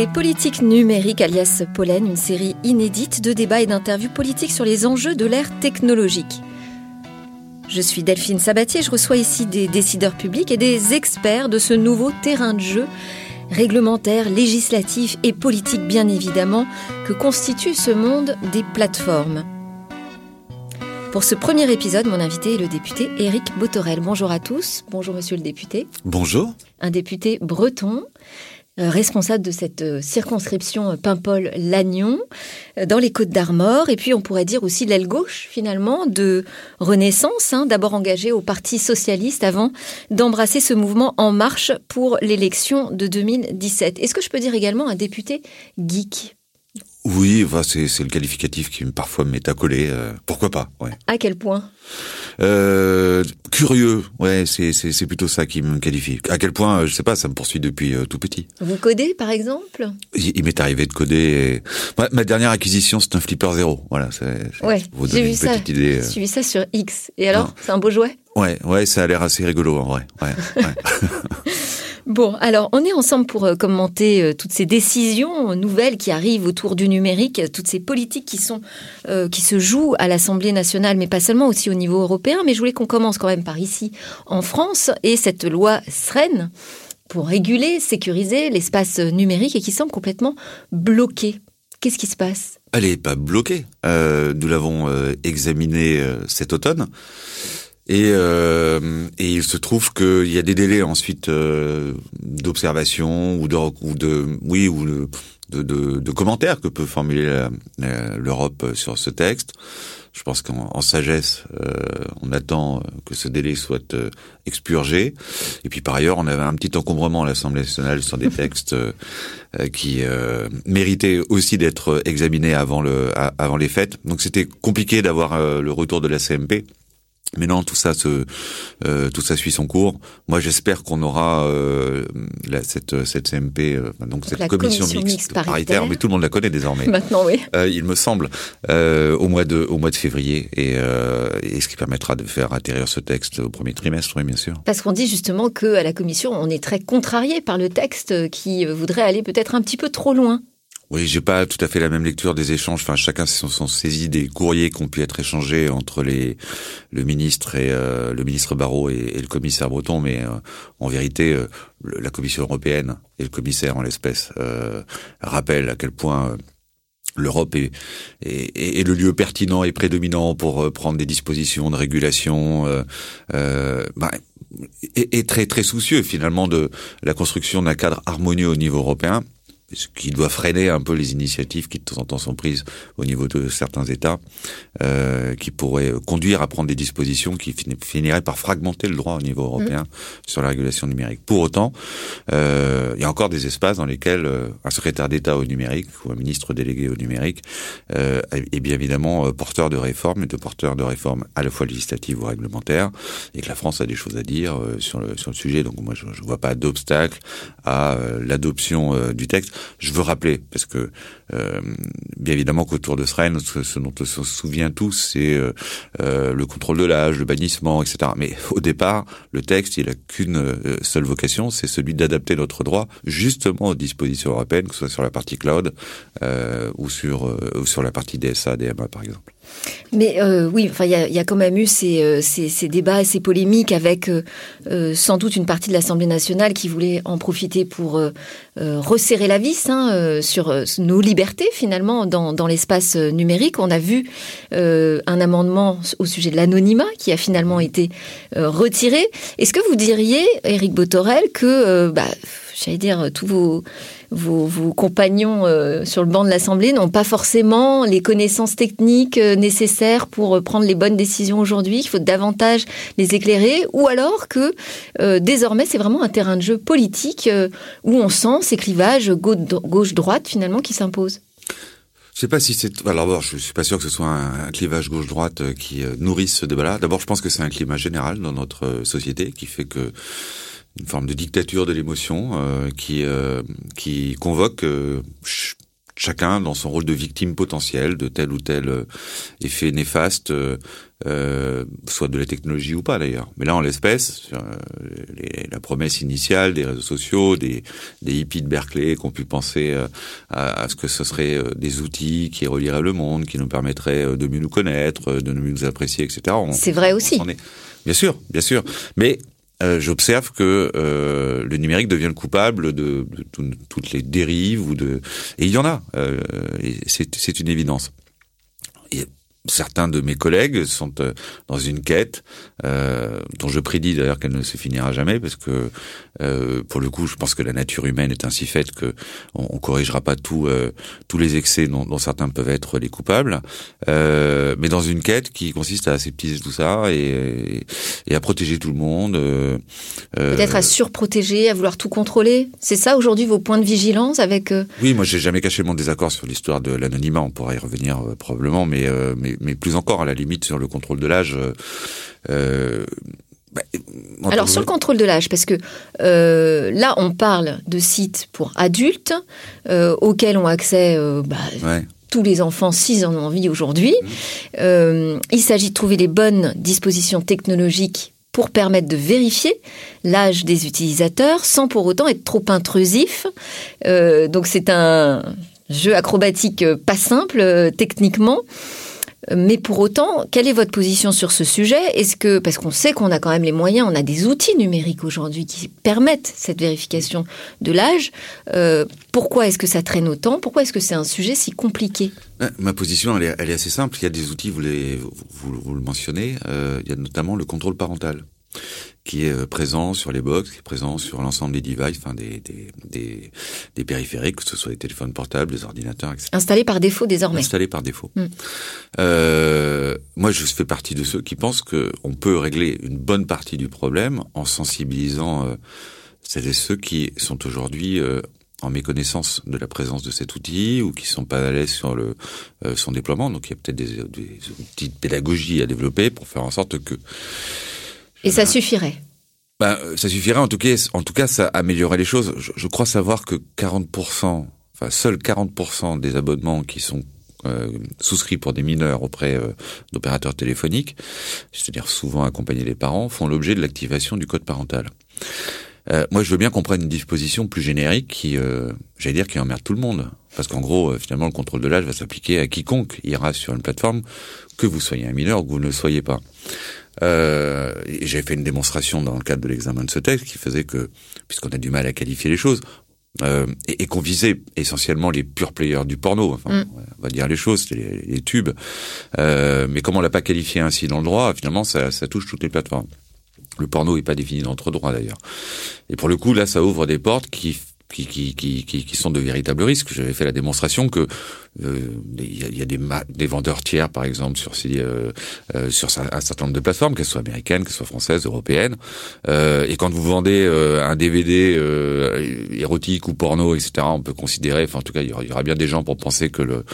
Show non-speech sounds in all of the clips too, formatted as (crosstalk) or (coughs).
écoutez Politique numérique alias Pollen, une série inédite de débats et d'interviews politiques sur les enjeux de l'ère technologique. Je suis Delphine Sabatier, je reçois ici des décideurs publics et des experts de ce nouveau terrain de jeu réglementaire, législatif et politique bien évidemment que constitue ce monde des plateformes. Pour ce premier épisode, mon invité est le député Éric Botorel. Bonjour à tous. Bonjour monsieur le député. Bonjour. Un député breton responsable de cette euh, circonscription euh, Paimpol-Lannion dans les Côtes d'Armor. Et puis on pourrait dire aussi l'aile gauche finalement de Renaissance, hein, d'abord engagé au Parti socialiste avant d'embrasser ce mouvement En Marche pour l'élection de 2017. Est-ce que je peux dire également un député geek? Oui, c'est le qualificatif qui parfois m'est accolé. Euh, pourquoi pas ouais. À quel point? Euh, Curieux, ouais, c'est plutôt ça qui me qualifie. À quel point, je sais pas, ça me poursuit depuis euh, tout petit. Vous codez, par exemple? Il, m'est arrivé de coder. Ma, dernière acquisition, c'est un Flipper Zero. Voilà, ouais, j'ai vu ça. Idée, J'ai vu ça sur X. Et alors, c'est un beau jouet? Ouais, ouais, ça a l'air assez rigolo en vrai. Ouais, ouais. (laughs) Bon, alors on est ensemble pour euh, commenter euh, toutes ces décisions nouvelles qui arrivent autour du numérique, toutes ces politiques qui sont euh, qui se jouent à l'Assemblée nationale, mais pas seulement aussi au niveau européen. Mais je voulais qu'on commence quand même par ici, en France, et cette loi SREN pour réguler, sécuriser l'espace numérique et qui semble complètement bloqué. Qu'est-ce qui se passe? Elle n'est pas bloquée. nous l'avons examinée cet automne. Et, euh, et il se trouve qu'il y a des délais ensuite euh, d'observation ou de, ou de oui ou de, de, de, commentaires que peut formuler l'Europe sur ce texte. Je pense qu'en sagesse, euh, on attend que ce délai soit euh, expurgé. Et puis par ailleurs, on avait un petit encombrement à l'Assemblée nationale sur des (laughs) textes euh, qui méritaient aussi d'être examinés avant le avant les fêtes. Donc c'était compliqué d'avoir le retour de la CMP. Mais non, tout ça se, euh, tout ça suit son cours. Moi, j'espère qu'on aura euh, la, cette cette CMP, euh, donc, cette commission, mixte, paritaire, mais tout le monde la connaît désormais. Maintenant, oui. Euh, il me semble au mois de au mois de février et, et ce qui permettra de faire atterrir ce texte au premier trimestre, oui, bien sûr. Parce qu'on dit justement que à la commission, on est très contrarié par le texte qui voudrait aller peut-être un petit peu trop loin. Oui, j'ai pas tout à fait la même lecture des échanges. Enfin, chacun s'en sont saisis des courriers qui ont pu être échangés entre les le ministre et euh, le ministre Barrot et, le commissaire Breton. Mais euh, en vérité, euh, la Commission européenne et le commissaire en l'espèce rappellent à quel point l'Europe est, le lieu pertinent et prédominant pour prendre des dispositions de régulation. Euh, bah, est, très très soucieux finalement de la construction d'un cadre harmonieux au niveau européen ce qui doit freiner un peu les initiatives qui de temps en temps sont prises au niveau de certains États, euh, qui pourraient conduire à prendre des dispositions qui finiraient par fragmenter le droit au niveau européen mmh. sur la régulation numérique. Pour autant, euh, il y a encore des espaces dans lesquels euh, un secrétaire d'État au numérique ou un ministre délégué au numérique euh, est bien évidemment euh, porteur de réformes et de porteur de réformes à la fois législatives ou réglementaires, et que la France a des choses à dire euh, sur le sur le sujet. Donc moi, je ne vois pas d'obstacle à l'adoption du texte. Je veux rappeler, parce que euh, bien évidemment qu'autour de Sren, ce, ce, dont on se souvient tous, c'est euh, euh, le contrôle de l'âge, le bannissement, etc. Mais au départ, le texte, il a qu'une seule vocation, c'est celui d'adapter notre droit justement aux dispositions européennes, que ce soit sur la partie cloud ou sur sur la partie DSA, DMA par exemple. Mais oui, enfin, il y a, quand même eu ces, ces, débats et ces polémiques avec sans doute une partie de l'Assemblée nationale qui voulait en profiter pour resserrer la vis hein, sur nos libertés finalement dans, l'espace numérique. On a vu un amendement au sujet de l'anonymat qui a finalement été retiré. Est-ce que vous diriez, Éric Botorel, que, bah, j'allais dire, tous vos compagnons euh, sur le banc de l'Assemblée n'ont pas forcément les connaissances techniques euh, nécessaires pour euh, prendre les bonnes décisions aujourd'hui. Il faut davantage les éclairer, ou alors que désormais c'est vraiment un terrain de jeu politique où on sent ces clivages gauche-droite finalement qui s'imposent. Je sais pas si c'est. Alors d'abord, je suis pas sûr que ce soit un, clivage gauche-droite qui nourrisse ce débat-là. D'abord, je pense que c'est un climat général dans notre société qui fait que une forme de dictature de l'émotion euh, qui euh, qui convoque euh, chacun dans son rôle de victime potentielle de tel ou tel effet néfaste soit de la technologie ou pas d'ailleurs. Mais là, en l'espèce, la promesse initiale des réseaux sociaux, des, des hippies de Berkeley qui ont pu penser à, ce que ce serait des outils qui relieraient le monde, qui nous permettraient de mieux nous connaître, de mieux nous apprécier, etc. C'est vrai aussi. Bien sûr, bien sûr. Mais j'observe que le numérique devient le coupable de, toutes les dérives ou de et il y en a. c'est une évidence certains de mes collègues sont euh, dans une quête euh, dont je prédis d'ailleurs qu'elle ne se finira jamais parce que euh, pour le coup je pense que la nature humaine est ainsi faite que on, on corrigera pas tout, euh, tous les excès dont, dont, certains peuvent être les coupables. Euh, mais dans une quête qui consiste à aseptiser tout ça et, et à protéger tout le monde peut-être à surprotéger à vouloir tout contrôler. C'est ça aujourd'hui vos points de vigilance avec oui moi j'ai jamais caché mon désaccord sur l'histoire de l'anonymat. On pourra y revenir probablement mais, mais mais, plus encore à la limite sur le contrôle de l'âge. Euh, euh bah, Alors sur le contrôle de l'âge, parce que euh, là on parle de sites pour adultes euh, auxquels ont accès euh, bah, tous les enfants s'ils en ont envie aujourd'hui. Mmh. Il s'agit de trouver les bonnes dispositions technologiques pour permettre de vérifier l'âge des utilisateurs sans pour autant être trop intrusif. donc c'est un jeu acrobatique pas simple techniquement. Mais pour autant, quelle est votre position sur ce sujet? Est-ce que, parce qu'on sait qu'on a quand même les moyens, on a des outils numériques aujourd'hui qui permettent cette vérification de l'âge, euh, pourquoi est-ce que ça traîne autant? Pourquoi est-ce que c'est un sujet si compliqué? Ma position, elle est, assez simple. Il y a des outils, vous, le mentionnez, euh, il y a notamment le contrôle parental qui est euh, présent sur les box, qui est présent sur l'ensemble des devices, enfin des, des, des, des, périphériques, que ce soit des téléphones portables, des ordinateurs, etc. Installé par défaut désormais. Installé par défaut. Mm. Euh, moi, je fais partie de ceux qui pensent qu'on peut régler une bonne partie du problème en sensibilisant euh, celles ceux qui sont aujourd'hui euh, en méconnaissance de la présence de cet outil ou qui sont pas à l'aise sur le son déploiement. Donc il y a peut-être des, des outils de pédagogie à développer pour faire en sorte que et ça suffirait ben, Ça suffirait, en tout cas, en tout cas ça améliorerait les choses. Je, je crois savoir que 40%, enfin seuls 40% des abonnements qui sont euh, souscrits pour des mineurs auprès euh, d'opérateurs téléphoniques, c'est-à-dire souvent accompagnés des parents, font l'objet de l'activation du code parental. Euh, moi, je veux bien qu'on prenne une disposition plus générique qui, euh, j'allais dire, qui emmerde tout le monde. Parce qu'en gros, euh, finalement, le contrôle de l'âge va s'appliquer à quiconque ira sur une plateforme, que vous soyez un mineur ou que vous ne le soyez pas. Euh, J'ai fait une démonstration dans le cadre de l'examen de ce texte qui faisait que, puisqu'on a du mal à qualifier les choses, euh, et, et qu'on visait essentiellement les pure players du porno, enfin, mm. on va dire les choses, les, les tubes, euh, mais comme on l'a pas qualifié ainsi dans le droit, finalement, ça, ça touche toutes les plateformes. Le porno n'est pas défini dans notre droit d'ailleurs. Et pour le coup, là, ça ouvre des portes qui qui, qui, qui, qui, sont de véritables risques. J'avais fait la démonstration que euh, il y a, des, des, vendeurs tiers, par exemple, sur ces, euh, euh, sur un certain nombre de plateformes, qu'elles soient américaines, qu'elles soient françaises, européennes. et quand vous vendez un DVD érotique ou porno, etc., on peut considérer, enfin en tout cas, il y, aura, bien des gens pour penser que le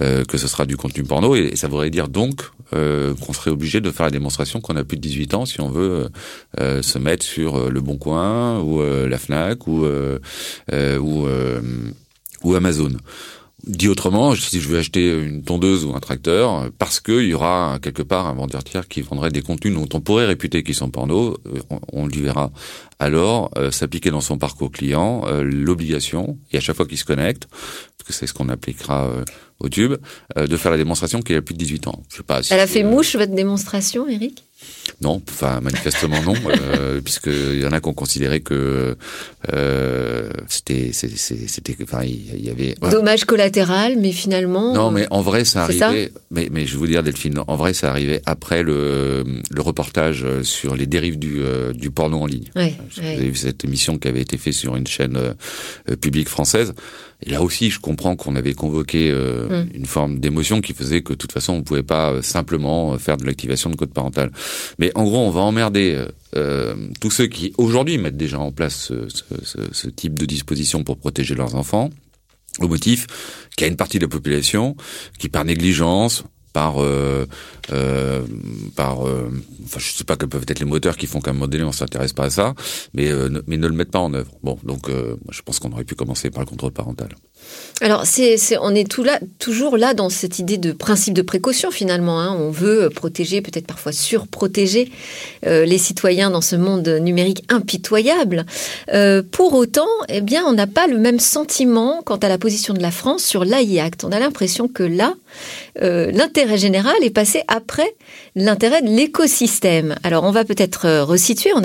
que ce sera du contenu porno, et, ça voudrait dire donc qu'on serait obligé de faire la démonstration qu'on a plus de 18 ans si on veut se mettre sur le Bon Coin ou la Fnac ou euh, ou, euh, ou Amazon. Dit autrement, si je veux acheter une tondeuse ou un tracteur, parce qu'il y aura quelque part un vendeur tiers qui vendrait des contenus dont on pourrait réputer qu'ils sont porno, euh, on, lui verra alors s'appliquer dans son parcours client l'obligation, et à chaque fois qu'il se connecte, parce que c'est ce qu'on appliquera au tube, de faire la démonstration qu'il a plus de 18 ans. Je sais pas. Elle a fait mouche votre démonstration, Eric? Non, enfin manifestement non, euh, (laughs) puisqu'il y en a qui ont considéré que euh, c'était, c'était, enfin il y avait dommage collatéral, mais finalement. Non, mais en vrai ça arrivait. mais, mais je vais vous dire Delphine, en vrai ça arrivait après le, le reportage sur les dérives du, euh, du porno en ligne. Ouais, Vous avez vu cette émission qui avait été faite sur une chaîne euh, publique française. Et là aussi, je comprends qu'on avait convoqué euh, mm. une forme d'émotion qui faisait que de toute façon, on pouvait pas euh, simplement euh, faire de l'activation de code parental. Mais en gros, on va emmerder euh, tous ceux qui aujourd'hui mettent déjà en place ce, ce, ce, type de disposition pour protéger leurs enfants, au motif qu'il y a une partie de la population qui, par négligence, par euh, euh, par euh, sais pas quels peuvent être les moteurs qui font qu'à un moment donné on s'intéresse pas à ça mais euh, ne, mais ne le mettent pas en œuvre. Bon donc euh, je pense qu'on aurait pu commencer par le contrôle parental alors, on est toujours là dans cette idée de principe de précaution finalement. Hein. On veut protéger, peut-être parfois surprotéger euh, les citoyens dans ce monde numérique impitoyable. Euh, pour autant, eh on n'a pas le même sentiment quant à la position de la France sur l'AI Act. On a l'impression que là, euh, l'intérêt général est passé après l'intérêt de l'écosystème. Alors, on va peut-être resituer. On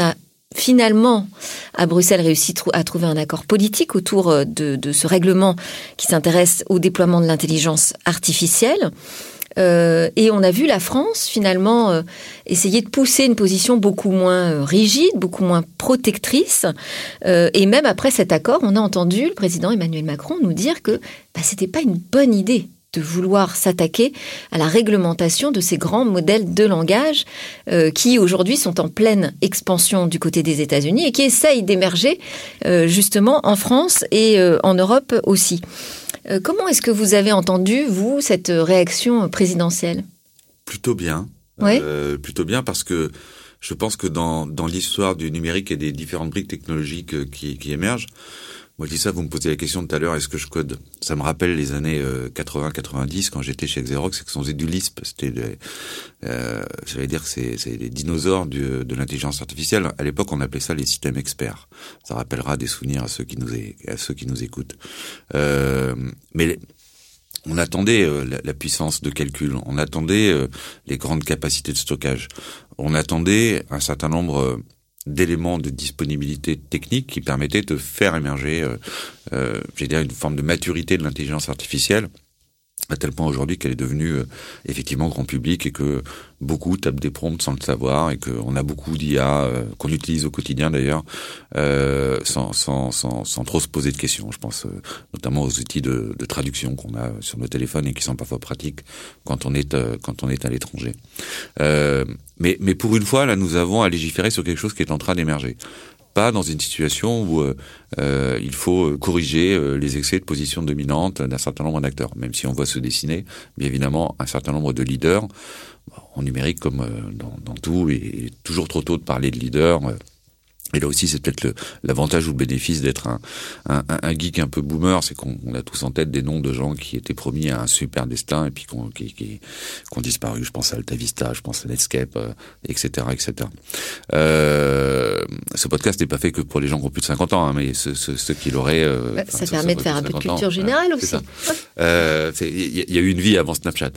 finalement, à Bruxelles, réussi à trouver un accord politique autour euh, de, ce règlement qui s'intéresse au déploiement de l'intelligence artificielle. Euh, et on a vu la France finalement euh, essayer de pousser une position beaucoup moins rigide, beaucoup moins protectrice. et même après cet accord, on a entendu le président Emmanuel Macron nous dire que bah, c'était pas une bonne idée de vouloir s'attaquer à la réglementation de ces grands modèles de langage euh, qui aujourd'hui sont en pleine expansion du côté des États-Unis et qui essayent d'émerger euh, justement en France et euh, en Europe aussi. comment est-ce que vous avez entendu, vous, cette réaction présidentielle? Plutôt bien. plutôt bien parce que je pense que dans, dans l'histoire du numérique et des différentes briques technologiques qui, qui émergent, moi, je dis ça, vous me posez la question tout à l'heure, est-ce que je code? Ça me rappelle les années 80-90, euh, quand j'étais chez Xerox, et que on faisait du Lisp. C'était, euh, j'allais dire que c'est, c'est dinosaures de l'intelligence artificielle. À l'époque, on appelait ça les systèmes experts. Ça rappellera des souvenirs à ceux qui nous, à ceux qui nous écoutent. Euh, mais on attendait euh, la, puissance de calcul, on attendait euh, les grandes capacités de stockage, on attendait un certain nombre d'éléments de disponibilité technique qui permettaient de faire émerger, euh, euh, j'ai une forme de maturité de l'intelligence artificielle à tel point aujourd'hui qu'elle est devenue euh, effectivement grand public et que beaucoup tapent des prompts sans le savoir et qu'on a beaucoup d'IA euh, qu'on utilise au quotidien d'ailleurs euh, sans, sans, sans, sans, trop se poser de questions. Je pense euh, notamment aux outils de, de traduction qu'on a sur nos téléphones et qui sont parfois pratiques quand on est quand on est à l'étranger. mais, mais pour une fois, là, nous avons à légiférer sur quelque chose qui est en train d'émerger pas dans une situation où euh, euh il faut corriger euh, les excès de position dominante d'un certain nombre d'acteurs, même si on voit se dessiner, bien évidemment, un certain nombre de leaders, en numérique comme dans, tout, et toujours trop tôt de parler de leaders. Et là aussi, c'est peut-être l'avantage ou le bénéfice d'être un, un, geek un peu boomer, c'est qu'on a tous en tête des noms de gens qui étaient promis à un super destin et puis qui, qui, ont disparu. Je pense à Alta Vista, je pense à Netscape, etc., etc. ce podcast n'est pas fait que pour les gens qui ont plus de 50 ans, hein, mais ceux, ceux, ceux qui l'auraient... Euh, bah, ça permet de faire un peu de culture générale aussi. Il euh, y, y, a eu une vie avant Snapchat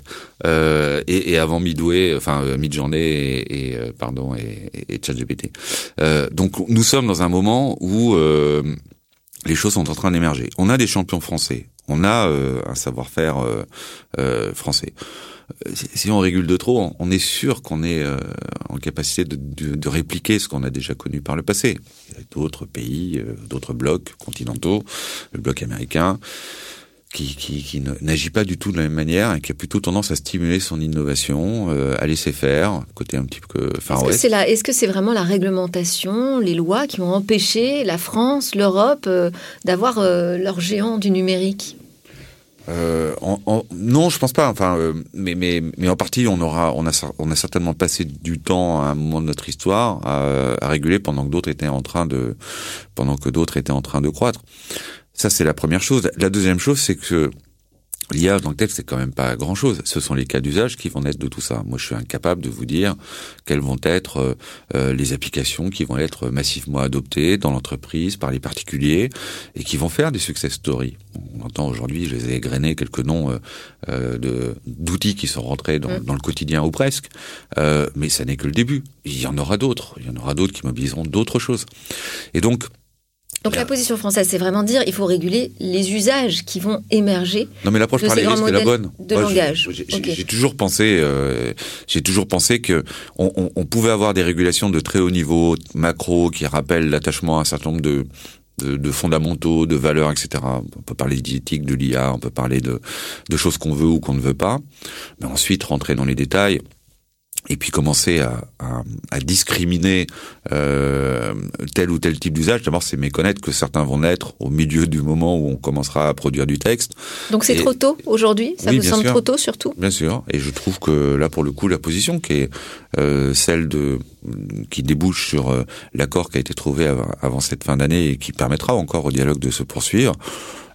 euh, et, et, avant Midway, enfin Midjourney et, et pardon et, et ChatGPT. donc nous sommes dans un moment où euh, les choses sont en train d'émerger. On a des champions français, on a euh, un savoir-faire euh, français. Si on régule de trop, on est sûr qu'on est en capacité de, de, de répliquer ce qu'on a déjà connu par le passé. Il y a d'autres pays, d'autres blocs continentaux, le bloc américain qui, qui, qui n'agit pas du tout de la même manière et qui a plutôt tendance à stimuler son innovation, euh, à laisser faire, côté un petit peu Far Est-ce que c'est vraiment la réglementation, les lois qui ont empêché la France, l'Europe euh, d'avoir euh, leur géant du numérique? Euh, non, je pense pas. Enfin, euh, mais, mais, mais en partie, on aura, on a, on a certainement passé du temps à un moment de notre histoire à, à réguler pendant que d'autres étaient en train de, pendant que d'autres étaient en train de croître. Ça, c'est la première chose. La deuxième chose, c'est que L'IA dans le texte, c'est quand même pas grand chose. Ce sont les cas d'usage qui vont naître de tout ça. Moi, je suis incapable de vous dire quelles vont être euh, euh, les applications qui vont être massivement adoptées dans l'entreprise par les particuliers et qui vont faire des success stories. On entend aujourd'hui, je les ai égrenés quelques noms euh, de d'outils qui sont rentrés dans, mm. dans, le quotidien ou presque, mais ça n'est que le début. Il y en aura d'autres. Il y en aura d'autres qui mobiliseront d'autres choses. Et donc, donc la position française, c'est vraiment dire il faut réguler les usages qui vont émerger. Non, mais l'approche par les risques est la bonne. De langage. J'ai toujours pensé, euh, j'ai toujours pensé que on, on, on, pouvait avoir des régulations de très haut niveau, macro, qui rappellent l'attachement à un certain nombre de, de, de, fondamentaux, de valeurs, etc. On peut parler d'éthique, de l'IA, on peut parler de, de choses qu'on veut ou qu'on ne veut pas. Mais ensuite, rentrer dans les détails, et puis commencer à, à, à discriminer euh, tel ou tel type d'usage, d'abord c'est méconnaître que certains vont naître au milieu du moment où on commencera à produire du texte. Donc c'est trop tôt aujourd'hui? Ça oui, vous semble sûr. trop tôt surtout? Bien sûr, et je trouve que là pour le coup la position qui est euh, celle de qui débouche sur euh, l'accord qui a été trouvé avant, avant cette fin d'année et qui permettra encore au dialogue de se poursuivre,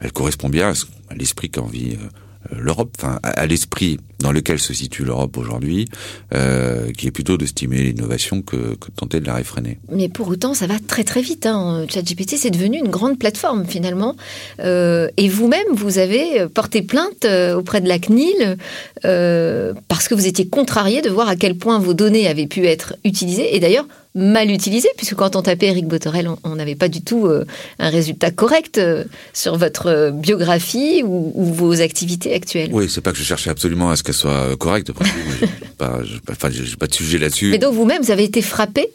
elle correspond bien à, à l'esprit qu'a envie l'Europe, enfin à, l'esprit dans lequel se situe l'Europe aujourd'hui, euh, qui est plutôt de stimuler l'innovation que, que de tenter de la réfréner. Mais pour autant, ça va très très vite. Hein. ChatGPT, c'est devenu une grande plateforme finalement. Euh, et vous-même, vous avez porté plainte euh, auprès de la CNIL euh, parce que vous étiez contrarié de voir à quel point vos données avaient pu être utilisées. Et d'ailleurs, mal utilisées, puisque quand on tapait Eric Botorel, on- n'avait pas du tout euh, un résultat correct euh, sur votre euh, biographie ou, ou vos activités actuelles. Oui, c'est pas que je cherchais absolument à ce qu'elle soit correcte. Après tout, moi, (laughs) j'ai pas, j'ai pas- enfin, j'ai j'ai pas de sujet là-dessus. Mais donc vous-même, vous avez été frappé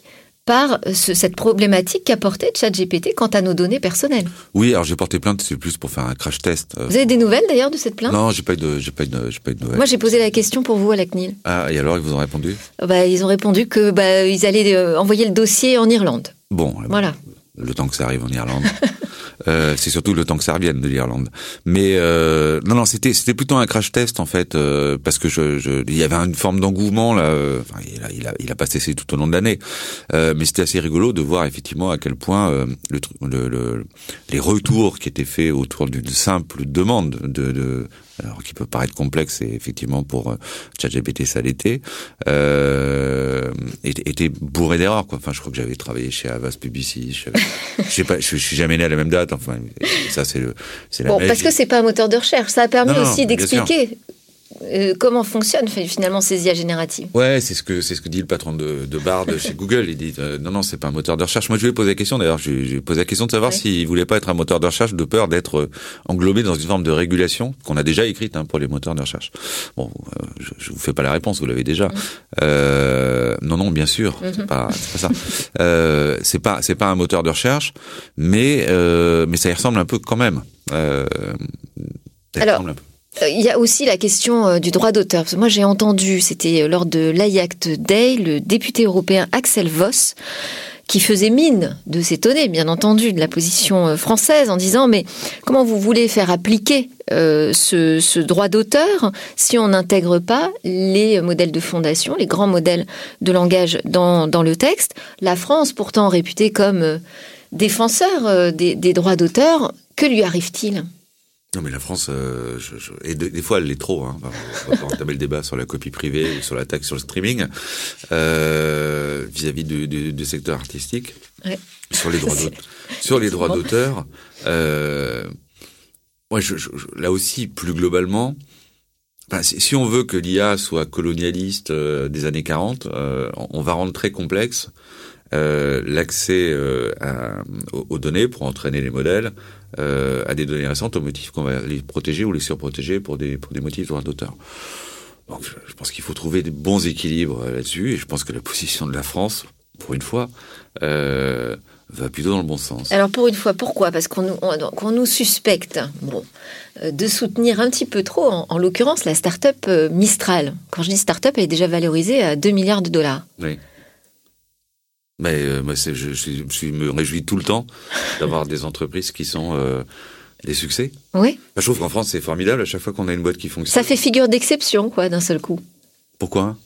par ce- cette problématique qu'apportait ChatGPT quant à nos données personnelles. Oui, alors j'ai porté plainte, c'est plus pour faire un crash test. euh, Vous avez des nouvelles d'ailleurs de cette plainte? Non, j'ai pas eu de, j'ai pas eu de, j'ai pas eu de nouvelles. Moi, j'ai posé la question pour vous à la CNIL. Ah, et alors ils vous ont répondu? Euh, Bah, ils ont répondu que bah, ils allaient euh, envoyer le dossier en Irlande. Bon, Voilà. le temps que ça arrive en Irlande. (laughs) Euh, c'est surtout le temps que ça revienne de l'Irlande. Mais euh, non, non, c'était c'était plutôt un crash test en fait, euh, parce que je, je, il y avait une forme d'engouement là. euh, Enfin, il a, il a, il a pas cessé tout au long de l'année. Euh, mais c'était assez rigolo de voir effectivement à quel point le, le, le- les retours qui étaient faits autour d'une simple demande de, de alors qui peut paraître complexe et effectivement pour euh, ChatGPT ça l'était, euh, était, bourré d'erreurs quoi. Enfin, je crois que j'avais travaillé chez Avast Publicis. Je, je sais pas, je, je suis jamais né à la même date. Enfin, ça c'est le, c'est la Bon, magie. parce que c'est pas un moteur de recherche. Ça a permis Non, aussi d'expliquer euh, comment fonctionne fi- finalement ces IA génératives? Ouais, c'est ce que c'est ce que dit le patron de, de Bard chez (laughs) Google. Il dit euh, non non c'est pas un moteur de recherche. Moi je lui ai posé la question d'ailleurs. Je je lui ai posé la question de savoir Ouais. s'il voulait pas être un moteur de recherche de peur d'être euh, englobé dans une forme de régulation qu'on a déjà écrite hein, pour les moteurs de recherche. Bon, euh, je, je vous fais pas la réponse, vous l'avez déjà. Euh, non non bien sûr, c'est pas c'est pas ça. C'est pas c'est pas un moteur de recherche, mais mais ça y ressemble un peu quand même. Alors, Euh, Il y a aussi la question euh, du droit d'auteur. Moi, j'ai entendu, c'était euh, lors de l'AIACT Day, le député européen Axel Voss qui faisait mine de s'étonner, bien entendu, de la position française en disant mais comment vous voulez faire appliquer ce, droit d'auteur si on n'intègre pas les modèles de fondation, les grands modèles de langage dans, le texte? La France, pourtant réputée comme défenseur des droits d'auteur, que lui arrive-t-il? Non mais la France, euh, je, je- et de- des fois elle l'est trop. Hein. Enfin, on va entamer le débat sur la copie privée ou sur la taxe sur le streaming euh, vis-à-vis du, du- du secteur artistique. Ouais. Sur les droits (laughs) d'auteur. Sur les droits d'auteur, euh, je, là aussi, plus globalement, si, on veut que l'IA soit colonialiste des années 40, euh, on, va rendre très complexe l'accès à- aux, aux données pour entraîner les modèles euh, à des données récentes au motif qu'on va les protéger ou les surprotéger pour des, pour des motifs de droit d'auteur. Donc je, pense qu'il faut trouver des bons équilibres euh, là-dessus et je pense que la position de la France, pour une fois, euh, va plutôt dans le bon sens. Alors pour une fois, pourquoi? Parce qu'on nous, on- qu'on nous suspecte bon, euh, de soutenir un petit peu trop, en, en l'occurrence, la start-up Mistral. Quand je dis start-up, elle est déjà valorisée à 2 milliards de dollars. Oui. Mais euh, moi, je, je, je me réjouis tout le temps d'avoir des entreprises qui sont euh, des succès. Oui. Je trouve qu'en France, c'est formidable à chaque fois qu'on a une boîte qui fonctionne. Ça fait figure d'exception, quoi, d'un seul coup. Pourquoi?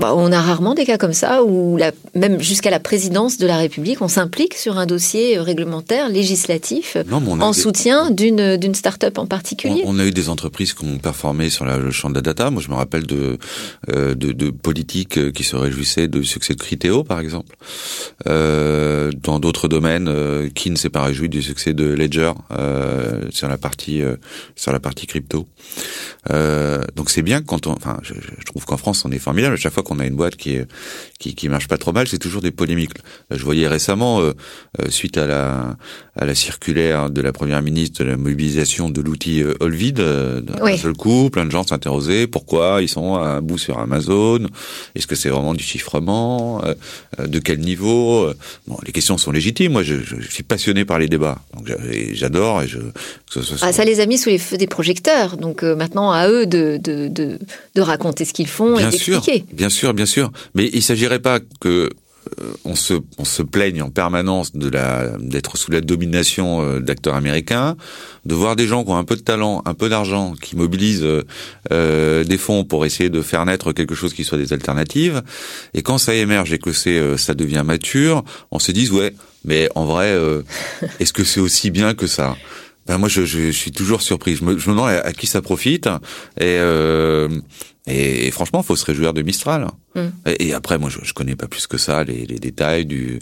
On a rarement des cas comme ça où, la- même jusqu'à la présidence de la République, on s'implique sur un dossier euh, réglementaire, législatif, Non, en des- soutien d'une d'une start-up en particulier. on a eu des entreprises qui ont performé sur la- le champ de la data. Moi, je me rappelle de, euh, de, de politiques euh, qui se réjouissaient du succès de Criteo, par exemple. Euh, dans d'autres domaines, euh, qui ne s'est pas réjoui du succès de Ledger euh, sur la partie euh, sur la partie crypto. Euh, donc c'est bien quand on, enfin, je, je trouve qu'en France on est formidable. À chaque fois qu'on a une boîte qui est, qui, qui marche pas trop mal, c'est toujours des polémiques. Là, je voyais récemment, euh, euh, suite à la à la circulaire de la première ministre de la mobilisation de l'outil euh, Olvid, euh, d'un Oui. seul coup, plein de gens s'interrogeaient pourquoi ils sont à bout sur Amazon? Est-ce que c'est vraiment du chiffrement? Euh, euh, De quel niveau? Euh, Bon, les questions sont légitimes. Moi, je, je suis passionné par les débats. Donc, j'adore et je. que ce soit Ah, ça les a mis sous les feux des projecteurs. Donc euh, maintenant, à eux de, de, de, de raconter ce qu'ils font bien et d'expliquer. Bien sûr, bien sûr. Mais il s'agirait pas que euh, on se, on se plaigne en permanence de la d'être sous la domination euh, d'acteurs américains, de voir des gens qui ont un peu de talent, un peu d'argent, qui mobilisent euh, des fonds pour essayer de faire naître quelque chose qui soit des alternatives. Et quand ça émerge et que c'est ça devient mature, on se dit ouais, mais en vrai, est-ce que c'est aussi bien que ça? Ben moi, je, je, suis toujours surpris. Je me, je me demande à, qui ça profite. Et, euh, et, franchement, faut se réjouir de Mistral. Mm. Et, après, moi, je, je connais pas plus que ça les, les détails du.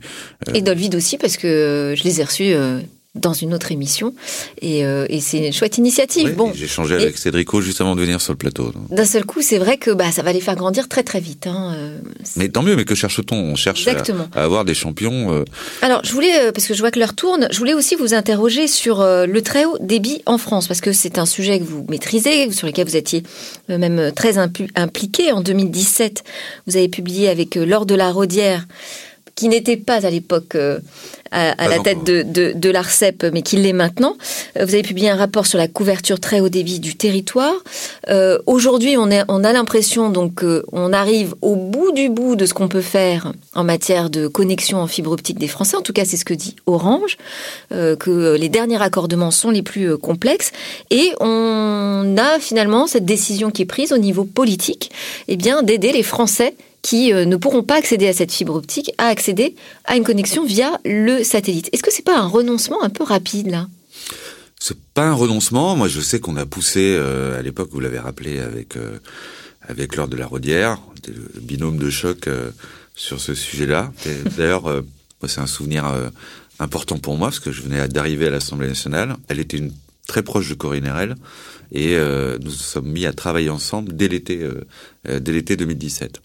Euh... Et Dolvid aussi, parce que je les ai reçus euh, dans une autre émission. Et, euh, et c'est une chouette initiative. bon, j'ai changé avec Cédrico juste avant de venir sur le plateau. D'un seul coup, c'est vrai que bah, ça va les faire grandir très très vite. Hein. Euh, mais tant mieux, mais que cherche-t-on? On cherche à, à, avoir des champions. Euh... Alors, je voulais, parce que je vois que l'heure tourne, je voulais aussi vous interroger sur euh, le très haut débit en France, parce que c'est un sujet que vous maîtrisez, sur lequel vous étiez même très impliqué. En 2017, vous avez publié avec Laure de la Rodière, qui n'était pas à l'époque à, la tête de, de, de l'ARCEP, mais qui l'est maintenant. Euh, vous avez publié un rapport sur la couverture très haut débit du territoire. Euh, Aujourd'hui, on, on a l'impression donc qu'on arrive au bout du bout de ce qu'on peut faire en matière de connexion en fibre optique des Français. En tout cas, c'est ce que dit Orange, euh, que les derniers raccordements sont les plus euh, complexes. Et on a finalement cette décision qui est prise au niveau politique, eh bien d'aider les Français qui euh, ne pourront pas accéder à cette fibre optique à accéder à une connexion via le satellite. Est-ce que c'est pas un renoncement un peu rapide là? C'est pas un renoncement. Moi, je sais qu'on a poussé euh, à l'époque, vous l'avez rappelé avec euh, avec l'heure de la Rodière, le binôme de choc sur ce sujet-là. (laughs) D'ailleurs, c'est un souvenir important pour moi parce que je venais d'arriver à l'Assemblée nationale. Elle était une très proche de Corinne Herel et nous nous sommes mis à travailler ensemble dès l'été dès l'été 2017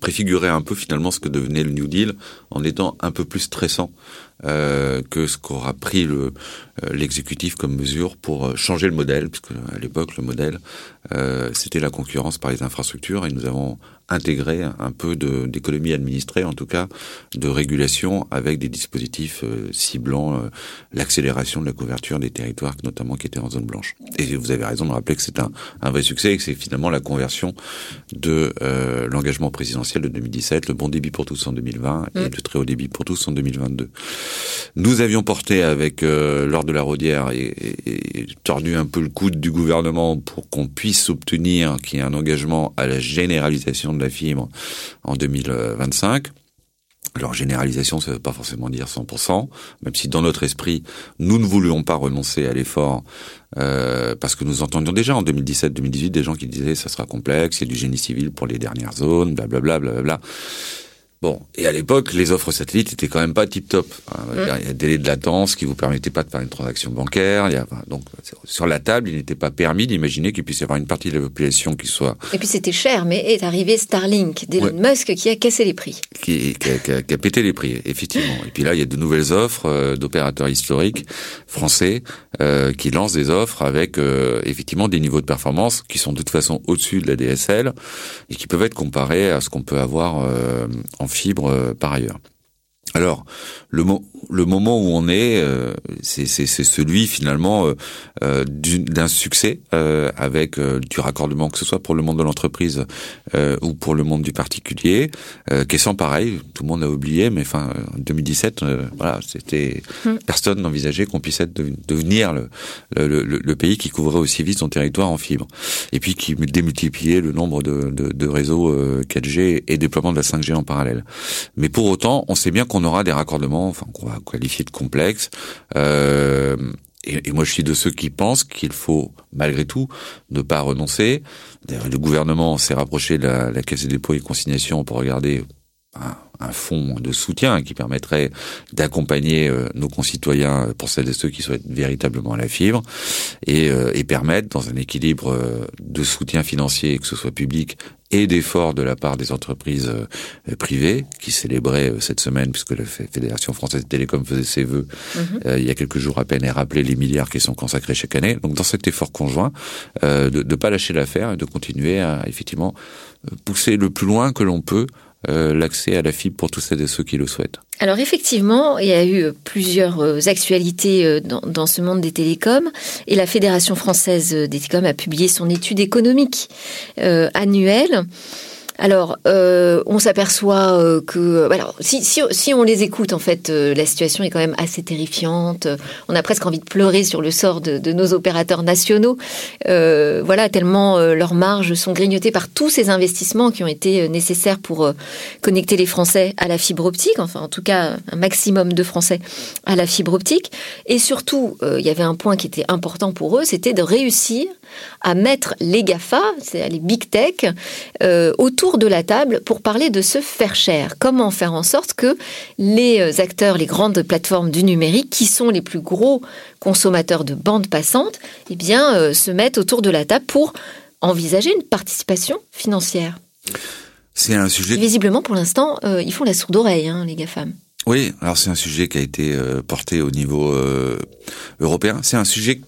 préfigurer un peu finalement ce que devenait le New Deal en étant un peu plus stressant euh, que ce qu'aura pris le euh, l'exécutif comme mesure pour euh, changer le modèle, puisque à l'époque le modèle euh, c'était la concurrence par les infrastructures et nous avons intégré un peu d'économie administrée, en tout cas de régulation avec des dispositifs ciblant l'accélération de la couverture des territoires, notamment qui étaient en zone blanche. Et vous avez raison de rappeler que c'est un, un, vrai succès et que c'est finalement la conversion de l'engagement présidentiel de 2017, le bon débit pour tous en 2020 et mm. le très haut débit pour tous en 2022. Nous avions porté avec euh, lors de la Rodière et, tordu un peu le coude du gouvernement pour qu'on puisse obtenir qu'il y ait un engagement à la généralisation de la fibre en 2025. Alors généralisation, ça ne veut pas forcément dire 100%, même si dans notre esprit, nous ne voulions pas renoncer à l'effort, euh, parce que nous entendions déjà en 2017-2018 des gens qui disaient ça sera complexe, c'est du génie civil pour les dernières zones, blablabla, blablabla. Bon, et à l'époque, les offres satellites étaient quand même pas tip top. Hein. Il y a un délai de latence qui vous permettait pas de faire une transaction bancaire. Il y a, donc sur la table, il n'était pas permis d'imaginer qu'il puisse y avoir une partie de la population qui soit. Et puis c'était cher, mais est arrivé Starlink d'Elon Musk qui a cassé les prix. Qui, qui, a, qui, a, qui, a, pété les prix, effectivement. Et puis là, il y a de nouvelles offres euh, d'opérateurs historiques français euh, qui lancent des offres avec euh, effectivement des niveaux de performance qui sont de toute façon au-dessus de la DSL et qui peuvent être comparés à ce qu'on peut avoir euh, en fibre euh, par ailleurs. Alors, le, mo le moment où on est, euh, c'est celui finalement euh, euh d'un succès euh, avec euh, du raccordement, que ce soit pour le monde de l'entreprise ou pour le monde du particulier, qui est sans pareil. Tout le monde a oublié, mais enfin, 2017, voilà, c'était hmm. personne n'envisageait qu'on puisse être devenir le, le, le, le, pays qui couvrait aussi vite son territoire en fibre, et puis qui démultipliait le nombre de, de, de réseaux 4G et déploiement de la 5G en parallèle. Mais pour autant, on sait bien qu'on aura des raccordements, enfin qu'on va qualifier de complexes. Euh, et, moi, je suis de ceux qui pensent qu'il faut, malgré tout, ne pas renoncer. Le gouvernement s'est rapproché de la, la Caisse des dépôts et consignations pour regarder un, un fonds de soutien qui permettrait d'accompagner euh, nos concitoyens pour celles et ceux qui souhaitent véritablement la fibre et, euh, et permettre, dans un équilibre euh, de soutien financier, que ce soit public et d'efforts de la part des entreprises euh, privées qui célébraient euh, cette semaine, puisque la Fédération française de télécom faisait ses vœux mm -hmm. il y a quelques jours à peine et rappelait les milliards qui sont consacrés chaque année. Donc dans cet effort conjoint, de ne pas lâcher l'affaire et de continuer à effectivement pousser le plus loin que l'on peut l'accès à la fibre pour tous celles ceux qui le souhaitent. Alors effectivement, il y a eu plusieurs actualités dans, dans, ce monde des télécoms et la Fédération française des télécoms a publié son étude économique annuelle alors, euh, on s'aperçoit euh, que, alors, si, on les écoute, en fait, euh, la situation est quand même assez terrifiante. On a presque envie de pleurer sur le sort de, de nos opérateurs nationaux. Euh, voilà, tellement euh, leurs marges sont grignotées par tous ces investissements qui ont été nécessaires pour connecter les Français à la fibre optique. Enfin, en tout cas, un maximum de Français à la fibre optique. Et surtout, il y avait un point qui était important pour eux, c'était de réussir à mettre les GAFA, c'est les big tech, euh, autour de la table pour parler de se faire cher. Comment faire en sorte que les euh, acteurs, les grandes plateformes du numérique, qui sont les plus gros consommateurs de bandes passantes, eh bien, euh, se mettent autour de la table pour envisager une participation financière. C'est un sujet. visiblement, pour l'instant, ils font la sourde oreille, hein, les GAFAM. Oui, alors c'est un sujet qui a été porté au niveau européen. C'est un sujet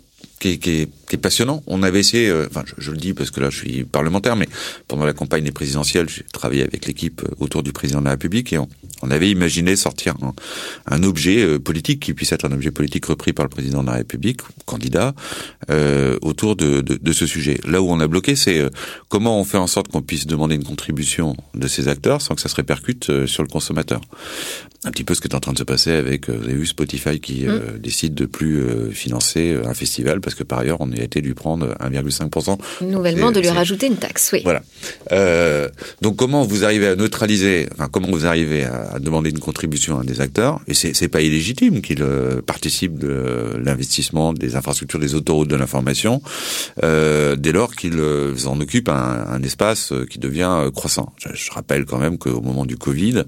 qui est, passionnant. On avait essayé, euh, enfin je, le dis parce que là je suis parlementaire, mais pendant la campagne des présidentielles, j'ai travaillé avec l'équipe euh, autour du président de la République et on, avait imaginé sortir un, un, objet euh, politique qui puisse être un objet politique repris par le président de la République, candidat, euh, autour de, de, de, ce sujet. Là où on a bloqué, c'est comment on fait en sorte qu'on puisse demander une contribution de ces acteurs sans que ça se répercute sur le consommateur. Un petit peu ce qui est en train de se passer avec, vous avez vu Spotify qui mmh. décide de plus financer un festival parce que par ailleurs, on a été lui prendre 1,5%. Nouvellement, de lui rajouter une taxe, oui. Voilà. Euh, donc, comment vous arrivez à neutraliser, enfin, comment vous arrivez à, demander une contribution à des acteurs? Et c'est pas illégitime qu'ils euh, participent de l'investissement des infrastructures, des autoroutes de l'information, euh, dès lors qu'ils euh, en occupent un, un, espace qui devient croissant. Je, je rappelle quand même qu'au moment du Covid,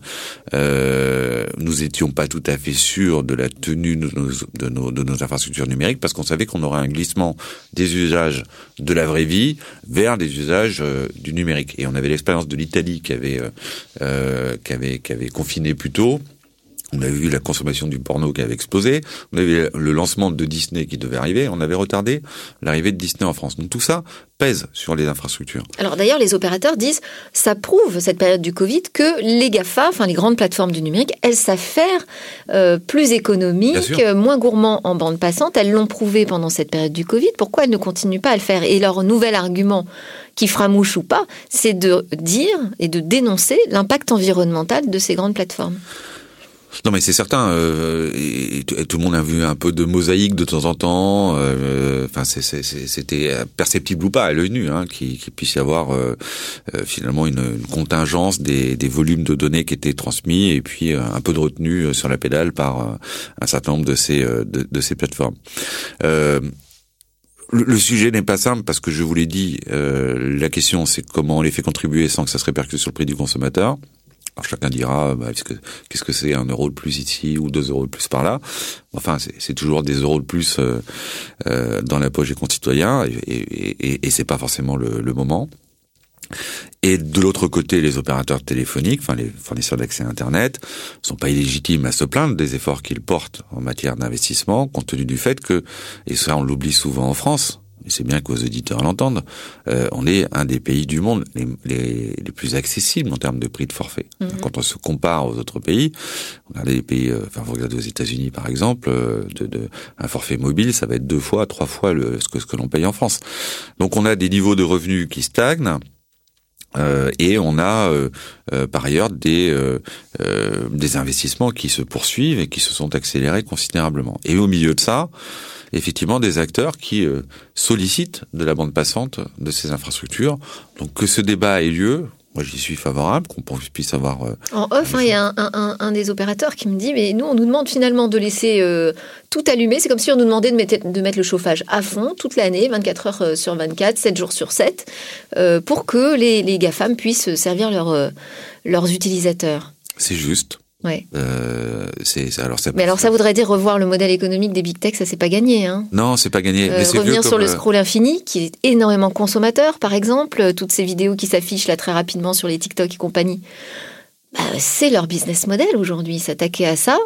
nous étions pas tout à fait sûrs de la tenue de nos, infrastructures numériques parce qu'on savait qu'on aurait un glissement des usages de la vraie vie vers des usages euh, du numérique. Et on avait l'expérience de l'Italie qui avait, euh, euh, qui avait qui avait confiné plus tôt on avait vu la consommation du porno qui avait explosé. On avait le lancement de Disney qui devait arriver. On avait retardé l'arrivée de Disney en France. Donc tout ça pèse sur les infrastructures. Alors d'ailleurs, les opérateurs disent, ça prouve cette période du Covid que les Gafa, enfin les grandes plateformes du numérique, elles savent faire euh, plus économique, moins gourmand en bande passante. Elles l'ont prouvé pendant cette période du Covid. Pourquoi elles ne continuent pas à le faire? Et leur nouvel argument qui fera mouche ou pas, c'est de dire et de dénoncer l'impact environnemental de ces grandes plateformes. Non, mais c'est certain. Euh, tout le monde a vu un peu de mosaïque de temps en temps. Euh, enfin, c'était perceptible ou pas à l'œil nu, hein, qu'il puisse y avoir euh, euh, finalement une, contingence des, volumes de données qui étaient transmis et puis euh, un peu de retenue sur la pédale par un certain nombre de ces de, ces plateformes. Le, le, sujet n'est pas simple parce que je vous l'ai dit, la question c'est comment on les fait contribuer sans que ça se répercute sur le prix du consommateur. Alors chacun dira, bah, qu'est-ce que c'est un euro de plus ici ou deux euros de plus par là? Enfin, c'est toujours des euros de plus euh, euh, dans la poche des concitoyens et, et, et, c'est pas forcément le, le moment. Et de l'autre côté, les opérateurs téléphoniques, enfin les fournisseurs d'accès à Internet, sont pas illégitimes à se plaindre des efforts qu'ils portent en matière d'investissement, compte tenu du fait que, et ça on l'oublie souvent en France, et c'est bien que vos auditeurs l'entendent, euh, on est un des pays du monde les, les, les, plus accessibles en termes de prix de forfait. Mhm. Quand on se compare aux autres pays, on a des pays, euh, enfin vous regardez aux États-Unis par exemple, euh, de, de, un forfait mobile, ça va être deux fois, trois fois le, ce que, ce que l'on paye en France. Donc on a des niveaux de revenus qui stagnent. Euh, et on a euh, euh, par ailleurs des des investissements qui se poursuivent et qui se sont accélérés considérablement. Et au milieu de ça, effectivement des acteurs qui euh, sollicitent de la bande passante de ces infrastructures. Donc que ce débat ait lieu, moi, j'y suis favorable, qu'on puisse avoir. Euh, en off, hein, il y a un, un, des opérateurs qui me dit Mais nous, on nous demande finalement de laisser euh, tout allumer. C'est comme si on nous demandait de mettre, de mettre le chauffage à fond toute l'année, 24 heures sur 24, 7 jours sur 7, pour que les, les GAFAM puissent servir leur, leurs utilisateurs. C'est juste. Ouais. Euh, c'est alors ça. Mais alors ça voudrait dire revoir le modèle économique des big tech, ça c'est pas gagné, hein. Non, c'est pas gagné. Euh, revenir sur le euh, scroll infini, qui est énormément consommateur, par exemple, toutes ces vidéos qui s'affichent là très rapidement sur les TikTok et compagnie. Bah, c'est leur business model aujourd'hui. S'attaquer à ça,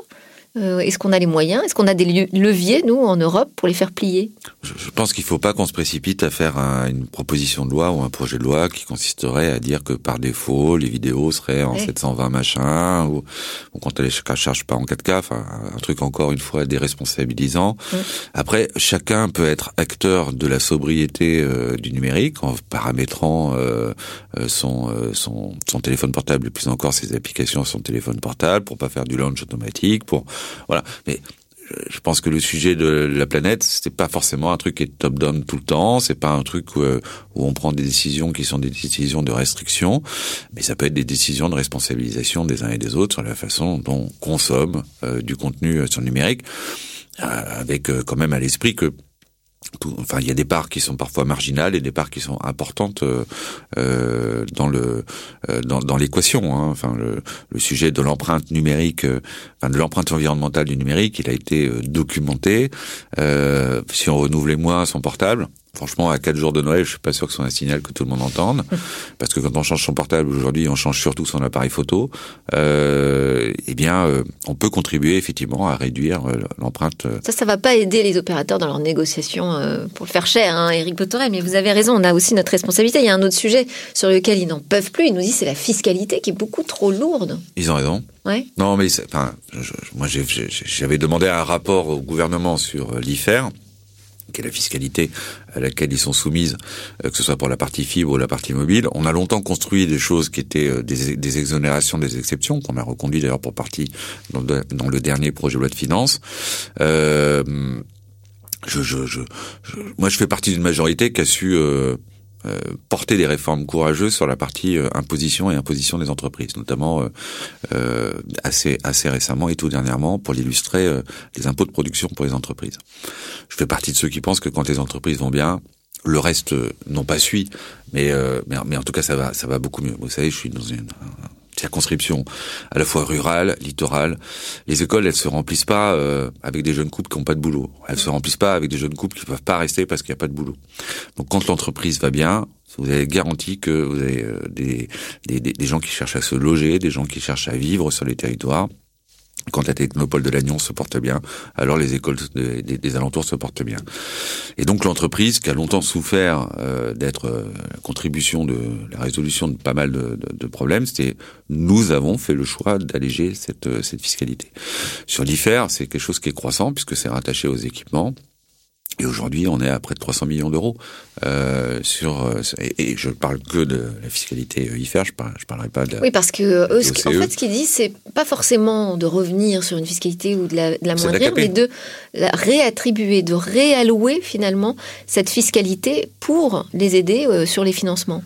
Euh, est-ce qu'on a les moyens? Est-ce qu'on a des leviers, nous, en Europe, pour les faire plier? Je, pense qu'il ne faut pas qu'on se précipite à faire une proposition de loi ou un projet de loi qui consisterait à dire que par défaut, les vidéos seraient en 720 machin, ou, ou quand elles ne chargent pas en 4K, enfin, un truc encore une fois déresponsabilisant. Après, chacun peut être acteur de la sobriété euh, du numérique en paramétrant euh, son, son, son téléphone portable et plus encore ses applications sur son téléphone portable pour pas faire du launch automatique, pour voilà. Mais je pense que le sujet de la planète, c'est pas forcément un truc qui est top-down tout le temps. C'est pas un truc où, où, on prend des décisions qui sont des décisions de restriction, mais ça peut être des décisions de responsabilisation des uns et des autres sur la façon dont on consomme euh, du contenu euh, sur le numérique, euh, avec quand même à l'esprit que enfin, il y a des parts qui sont parfois marginales et des parts qui sont importantes euh, euh dans le euh, dans, dans l'équation. Hein. Enfin, le, le, sujet de l'empreinte numérique, euh, enfin de l'empreinte environnementale du numérique, il a été documenté. si on renouvelait moins son portable, Franchement, à quatre jours de Noël, je suis pas sûr que ce soit un signal que tout le monde entende, (laughs) parce que quand on change son portable aujourd'hui, on change surtout son appareil photo. Euh, eh bien, euh, on peut contribuer effectivement à réduire euh, l'empreinte. Ça, ça va pas aider les opérateurs dans leurs négociations pour le faire cher, hein, Eric Botorel. Mais vous avez raison, on a aussi notre responsabilité. Il y a un autre sujet sur lequel ils n'en peuvent plus. Ils nous disent c'est la fiscalité qui est beaucoup trop lourde. Ils ont raison. Ouais. Non, mais enfin, moi, j'avais demandé un rapport au gouvernement sur l'IFER qui est la fiscalité à laquelle ils sont soumises, euh, que ce soit pour la partie fibre ou la partie mobile. On a longtemps construit des choses qui étaient euh, des, exonérations, des exceptions, qu'on a reconduit d'ailleurs pour partie dans le, dans le, dernier projet de loi de finances. Euh, je, je, je, moi, je fais partie d'une majorité qui a su euh, euh, porter des réformes courageuses sur la partie euh, imposition et imposition des entreprises, notamment euh, assez assez récemment et tout dernièrement pour l'illustrer les impôts de production pour les entreprises. Je fais partie de ceux qui pensent que quand les entreprises vont bien, le reste non pas suit, mais, mais, mais en tout cas ça va ça va beaucoup mieux. Vous savez, je suis dans une circonscription à la fois rurale, littorale. Les écoles, elles se remplissent pas euh, avec des jeunes couples qui n'ont pas de boulot. Elles se remplissent pas avec des jeunes couples qui peuvent pas rester parce qu'il n'y a pas de boulot. Donc quand l'entreprise va bien, vous avez garanti que vous avez euh, des, des, des gens qui cherchent à se loger, des gens qui cherchent à vivre sur les territoires. Quand la technopole de Lannion se porte bien, alors les écoles des, alentours se portent bien. Et donc l'entreprise, qui a longtemps souffert euh, d'être euh, la contribution de la résolution de pas mal de, de, de problèmes, c'était nous avons fait le choix d'alléger cette, euh, cette fiscalité. Sur l'IFER, c'est quelque chose qui est croissant puisque c'est rattaché aux équipements. Et aujourd'hui, on est à près de 300 millions d'euros euh, sur. Euh, et, je parle que de la fiscalité IFER. Je parle, je parlerai pas de. La, oui, parce que eux, ce, en fait, ce qu'ils disent, c'est pas forcément de revenir sur une fiscalité ou de la, de la moindrir, mais de la réattribuer, de réallouer finalement cette fiscalité pour les aider euh, sur les financements.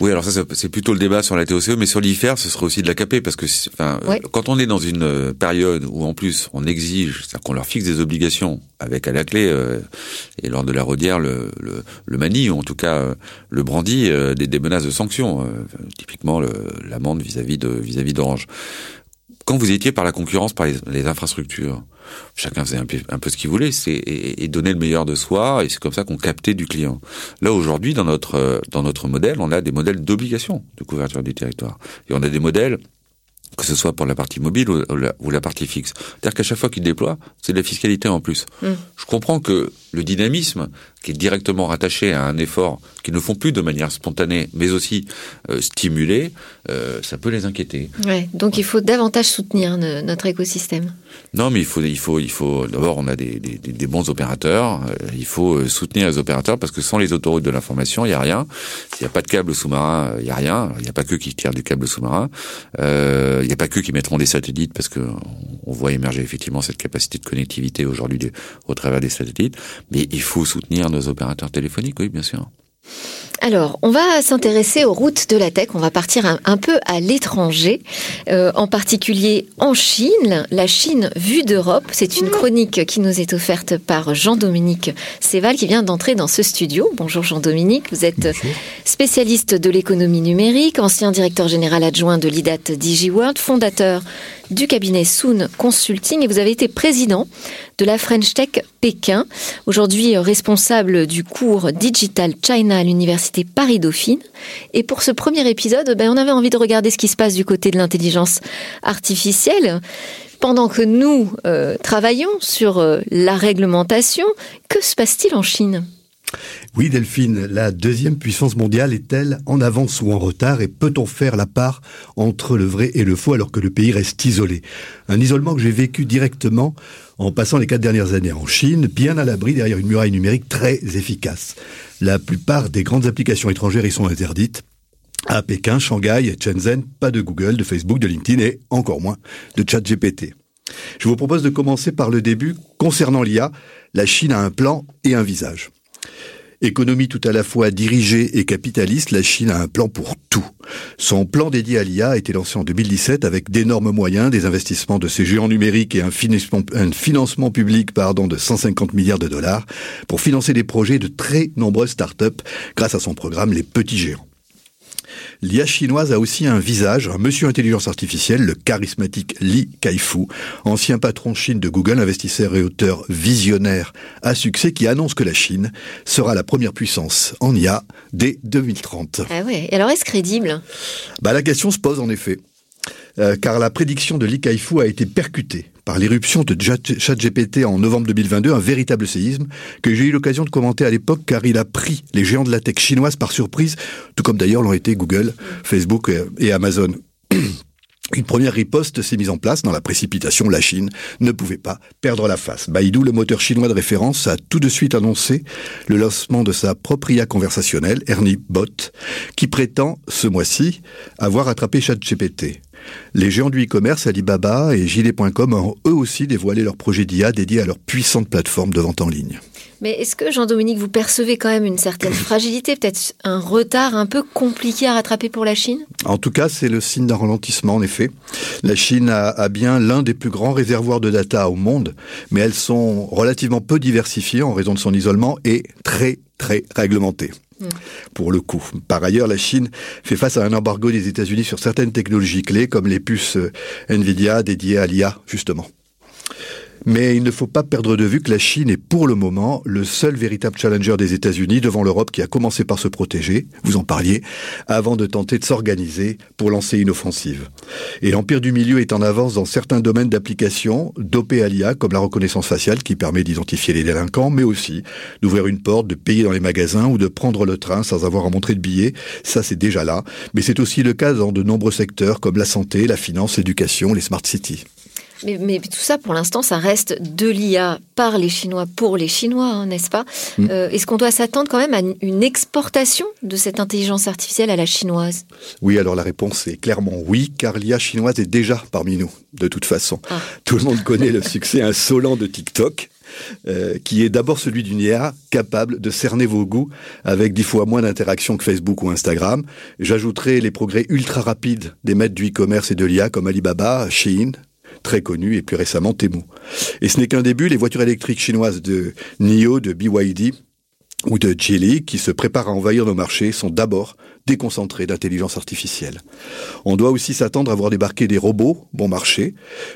Oui, alors ça, c'est plutôt le débat sur la TOCE, mais sur l'IFER, ce serait aussi de la caper, parce que enfin, quand on est dans une euh, période où, en plus, on exige, c'est-à-dire qu'on leur fixe des obligations, avec à la clé, euh, et lors de la rodière, le, le, le manie, ou en tout cas euh, le brandit, des, des, menaces de sanctions, typiquement l'amende vis-à-vis de vis-à-vis d'Orange. Quand vous étiez par la concurrence, par les, infrastructures, chacun faisait un peu, un peu ce qu'il voulait, c'est et, et, donner le meilleur de soi, et c'est comme ça qu'on captait du client. Là aujourd'hui, dans notre dans notre modèle, on a des modèles d'obligation de couverture du territoire, et on a des modèles que ce soit pour la partie mobile ou la, ou la partie fixe. C'est-à-dire qu'à chaque fois qu'ils déploient, c'est de la fiscalité en plus. Mm. Je comprends que le dynamisme, qui est directement rattaché à un effort qu'ils ne font plus de manière spontanée, mais aussi euh, stimulé, euh, ça peut les inquiéter. Ouais, donc il faut davantage soutenir notre écosystème. Non, mais il faut, il faut, il faut. D'abord, on a des, des, des, bons opérateurs. Euh, il faut euh, soutenir les opérateurs parce que sans les autoroutes de l'information, il y a rien. S'il n'y a pas de câble sous-marin, il y a rien. Il n'y a pas que qui tirent du câble sous-marin. il n'y a pas que qui mettront des satellites parce que on voit émerger effectivement cette capacité de connectivité aujourd'hui au travers des satellites. Mais il faut soutenir nos opérateurs téléphoniques, oui, bien sûr. Alors, on va s'intéresser aux routes de la tech. On va partir un, peu à l'étranger, euh, en particulier en Chine. La Chine vue d'Europe. C'est une chronique qui nous est offerte par Jean-Dominique Séval qui vient d'entrer dans ce studio. Bonjour Jean-Dominique. Vous êtes spécialiste de l'économie numérique, ancien directeur général adjoint de l'IDAT DigiWorld, fondateur du cabinet Soon Consulting et vous avez été président de la French Tech Pékin, aujourd'hui responsable du cours Digital China à l'université Paris-Dauphine. Et pour ce premier épisode, ben, on avait envie de regarder ce qui se passe du côté de l'intelligence artificielle. Pendant que nous euh, travaillons sur euh, la réglementation, que se passe-t-il en Chine? Oui, Delphine, la deuxième puissance mondiale est-elle en avance ou en retard et peut-on faire la part entre le vrai et le faux alors que le pays reste isolé? Un isolement que j'ai vécu directement en passant les quatre dernières années en Chine, bien à l'abri derrière une muraille numérique très efficace. La plupart des grandes applications étrangères y sont interdites. À Pékin, Shanghai et Shenzhen, pas de Google, de Facebook, de LinkedIn et encore moins de ChatGPT. Je vous propose de commencer par le début. Concernant l'IA, la Chine a un plan et un visage. Économie tout à la fois dirigée et capitaliste, la Chine a un plan pour tout. Son plan dédié à l'IA a été lancé en 2017 avec d'énormes moyens, des investissements de ses géants numériques et un financement, public de 150 milliards de dollars pour financer des projets de très nombreuses startups grâce à son programme Les Petits Géants. L'IA chinoise a aussi un visage, un monsieur intelligence artificielle, le charismatique Li Kaifu, ancien patron Chine de Google, investisseur et auteur visionnaire à succès qui annonce que la Chine sera la première puissance en IA dès 2030. Ah ouais, alors est-ce crédible? Bah, La question se pose en effet. Euh, car la prédiction de Li Kaifu a été percutée par l'éruption de ChatGPT en novembre 2022, un véritable séisme que j'ai eu l'occasion de commenter à l'époque car il a pris les géants de la tech chinoise par surprise, tout comme d'ailleurs l'ont été Google, Facebook et Amazon. (clears throat) Une première riposte s'est mise en place dans la précipitation. La Chine ne pouvait pas perdre la face. Baidu, le moteur chinois de référence, a tout de suite annoncé le lancement de sa propre IA conversationnelle, Ernie Bot, qui prétend ce mois-ci avoir attrapé ChatGPT. Les géants du e-commerce, Alibaba et Gilet.com, ont eux aussi dévoilé leur projet d'IA dédié à leur puissante plateforme de vente en ligne. Mais est-ce que, Jean-Dominique, vous percevez quand même une certaine (coughs) fragilité, peut-être un retard un peu compliqué à rattraper pour la Chine? En tout cas, c'est le signe d'un ralentissement, en effet. La Chine a, bien l'un des plus grands réservoirs de data au monde, mais elles sont relativement peu diversifiées en raison de son isolement et très, très réglementées. Hmm. Pour le coup. Par ailleurs, la Chine fait face à un embargo des États-Unis sur certaines technologies clés, comme les puces euh, Nvidia dédiées à l'IA, justement. Mais il ne faut pas perdre de vue que la Chine est pour le moment le seul véritable challenger des États-Unis devant l'Europe qui a commencé par se protéger, vous en parliez, avant de tenter de s'organiser pour lancer une offensive. Et l'Empire du Milieu est en avance dans certains domaines d'application dopés à l'IA, comme la reconnaissance faciale qui permet d'identifier les délinquants, mais aussi d'ouvrir une porte, de payer dans les magasins ou de prendre le train sans avoir à montrer de billets. Ça, c'est déjà là. Mais c'est aussi le cas dans de nombreux secteurs comme la santé, la finance, l'éducation, les smart cities. Mais, tout ça, pour l'instant, ça reste de l'IA par les Chinois pour les Chinois, hein, n'est-ce pas? Mm. euh, Est-ce qu'on doit s'attendre quand même à une exportation de cette intelligence artificielle à la chinoise? Oui, alors la réponse est clairement oui, car l'IA chinoise est déjà parmi nous, de toute façon. Ah. Tout le monde connaît le succès insolent de TikTok. Euh, qui est d'abord celui d'une IA capable de cerner vos goûts avec dix fois moins d'interactions que Facebook ou Instagram. J'ajouterai les progrès ultra rapides des maîtres du e-commerce et de l'IA comme Alibaba, Shein, très connu, et plus récemment Temu. Et ce n'est qu'un début, les voitures électriques chinoises de NIO, de BYD ou de Geely, qui se préparent à envahir nos marchés, sont d'abord déconcentré d'intelligence artificielle. On doit aussi s'attendre à voir débarquer des robots bon marché.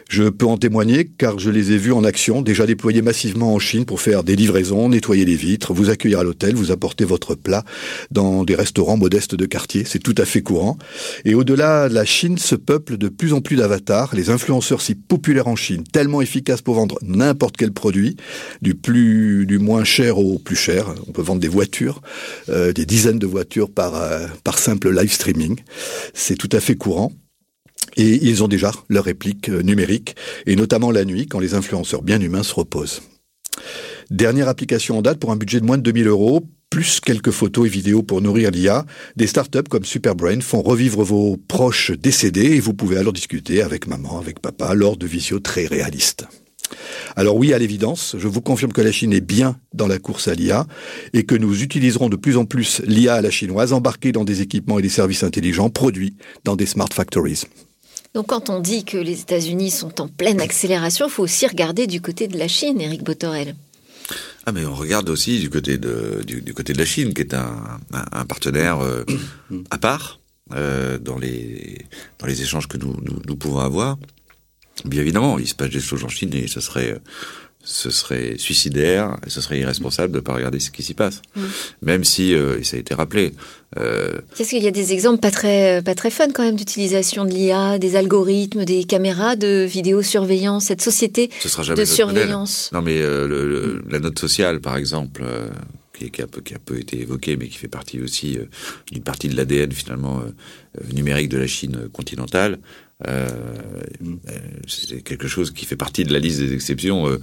Je peux en témoigner car je les ai vus en action, déjà déployés massivement en Chine pour faire des livraisons, nettoyer les vitres, vous accueillir à l'hôtel, vous apporter votre plat dans des restaurants modestes de quartier. C'est tout à fait courant. Et au-delà, la Chine se peuple de plus en plus d'avatars. Les influenceurs si populaires en Chine, tellement efficaces pour vendre n'importe quel produit, du plus, du moins cher au plus cher. On peut vendre des voitures, euh, des dizaines de voitures par, euh, par simple live streaming. C'est tout à fait courant. Et ils ont déjà leur réplique euh, numérique, et notamment la nuit, quand les influenceurs bien humains se reposent. Dernière application en date pour un budget de moins de 2000 euros, plus quelques photos et vidéos pour nourrir l'IA, des startups comme Superbrain font revivre vos proches décédés et vous pouvez alors discuter avec maman, avec papa lors de visio très réalistes. Alors oui, à l'évidence, je vous confirme que la Chine est bien dans la course à l'IA et que nous utiliserons de plus en plus l'IA à la chinoise embarquée dans des équipements et des services intelligents produits dans des smart factories. Donc quand on dit que les États-Unis sont en pleine accélération, il faut aussi regarder du côté de la Chine, Eric Botorel. Ah mais on regarde aussi du côté de, du, côté de la Chine, qui est un, partenaire euh, (coughs) à part euh, dans, les, dans les échanges que nous, nous pouvons avoir. Bien évidemment, il se passe des choses en Chine et ce serait ce serait suicidaire, et ce serait irresponsable de ne pas regarder ce qui s'y passe. Mm. Même si, euh, et ça a été rappelé. Euh, Qu'est-ce qu'il y a des exemples pas très, pas très fun quand même d'utilisation de l'IA, des algorithmes, des caméras de vidéosurveillance, cette société de surveillance Non mais euh, la note sociale, par exemple, euh, qui, qui, a peu, qui, a peu, été évoquée, mais qui fait partie aussi d'une partie de l'ADN finalement numérique de la Chine continentale. Euh, euh, c'est quelque chose qui fait partie de la liste des exceptions euh,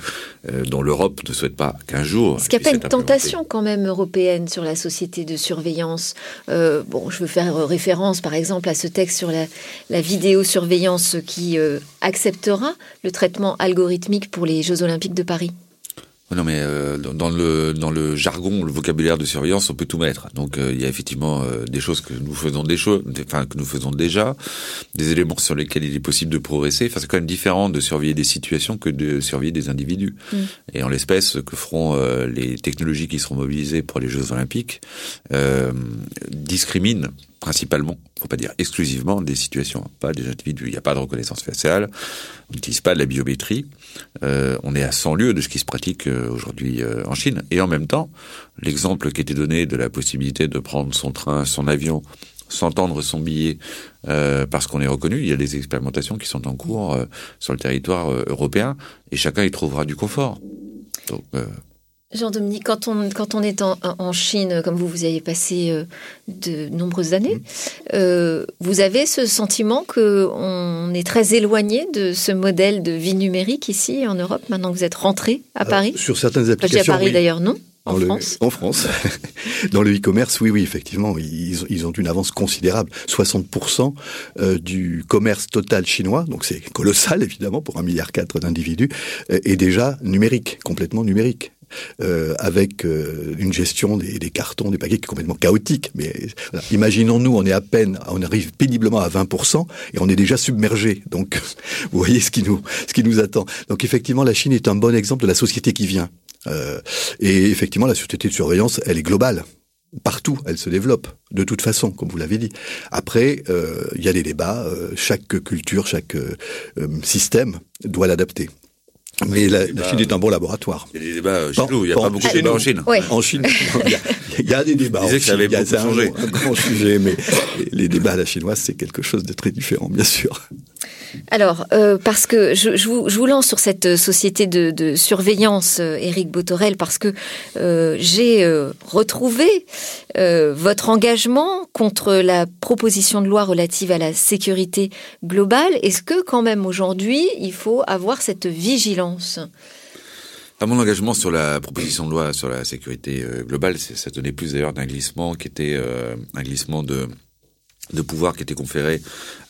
dont l'Europe ne souhaite pas qu'un jour. Ce qu'il n'y a pas une tentation quand même européenne sur la société de surveillance. bon, je veux faire référence par exemple à ce texte sur la, la vidéosurveillance qui acceptera le traitement algorithmique pour les Jeux Olympiques de Paris. Non, mais euh, dans le dans le jargon, le vocabulaire de surveillance, on peut tout mettre. Donc euh, il y a effectivement euh, des choses que nous faisons des choses, enfin que nous faisons déjà, des éléments sur lesquels il est possible de progresser. Enfin, c'est quand même différent de surveiller des situations que de surveiller des individus. Mm. Et en l'espèce, ce que feront les technologies qui seront mobilisées pour les Jeux Olympiques discriminent principalement, faut pas dire exclusivement, des situations, pas des individus. Il n'y a pas de reconnaissance faciale, on n'utilise pas de la biométrie. Euh, on est à 100 lieues de ce qui se pratique euh, aujourd'hui euh, en Chine. Et en même temps, l'exemple qui était donné de la possibilité de prendre son train, son avion, s'entendre son billet parce qu'on est reconnu, il y a des expérimentations qui sont en cours sur le territoire européen et chacun y trouvera du confort. Donc, Jean-Dominique, quand on, quand on est en, en, Chine, comme vous, vous avez passé euh, de nombreuses années, mmh. euh, vous avez ce sentiment qu'on est très éloigné de ce modèle de vie numérique ici en Europe, maintenant que vous êtes rentré à Paris? Sur certaines applications. à Paris d'ailleurs, non? En France? En France. (laughs) Dans le e-commerce, oui, oui, effectivement, ils, ils, ont une avance considérable. 60% euh, du commerce total chinois, donc c'est colossal (laughs) évidemment pour un milliard quatre d'individus, est déjà numérique, complètement numérique. Euh, avec euh, une gestion des, cartons, des paquets qui est complètement chaotique. Mais imaginons-nous, on est à peine, on arrive péniblement à 20% et on est déjà submergé. Donc, (laughs) vous voyez ce qui nous, ce qui nous attend. Donc, effectivement, la Chine est un bon exemple de la société qui vient. Euh, et effectivement, la société de surveillance, elle est globale. Partout, elle se développe, de toute façon, comme vous l'avez dit. Après, il y a des débats, chaque culture, chaque système doit l'adapter. Mais la, Chine est un bon laboratoire. Il y a des débats chez nous, il n'y a pas, beaucoup de débats en Chine. En Chine, il y, a, des débats. Je disais que ça avait beaucoup changé. Un, un grand sujet, mais les débats à la chinoise, c'est quelque chose de très différent, bien sûr. Alors, euh, parce que je, vous, lance sur cette société de, surveillance, euh, Éric Botorel, parce que euh, j'ai euh, retrouvé euh, votre engagement contre la proposition de loi relative à la sécurité globale. Est-ce que quand même aujourd'hui, il faut avoir cette vigilance? Mon engagement sur la proposition de loi sur la sécurité globale, ça tenait plus d'ailleurs d'un glissement qui était un glissement de de pouvoir qui était conféré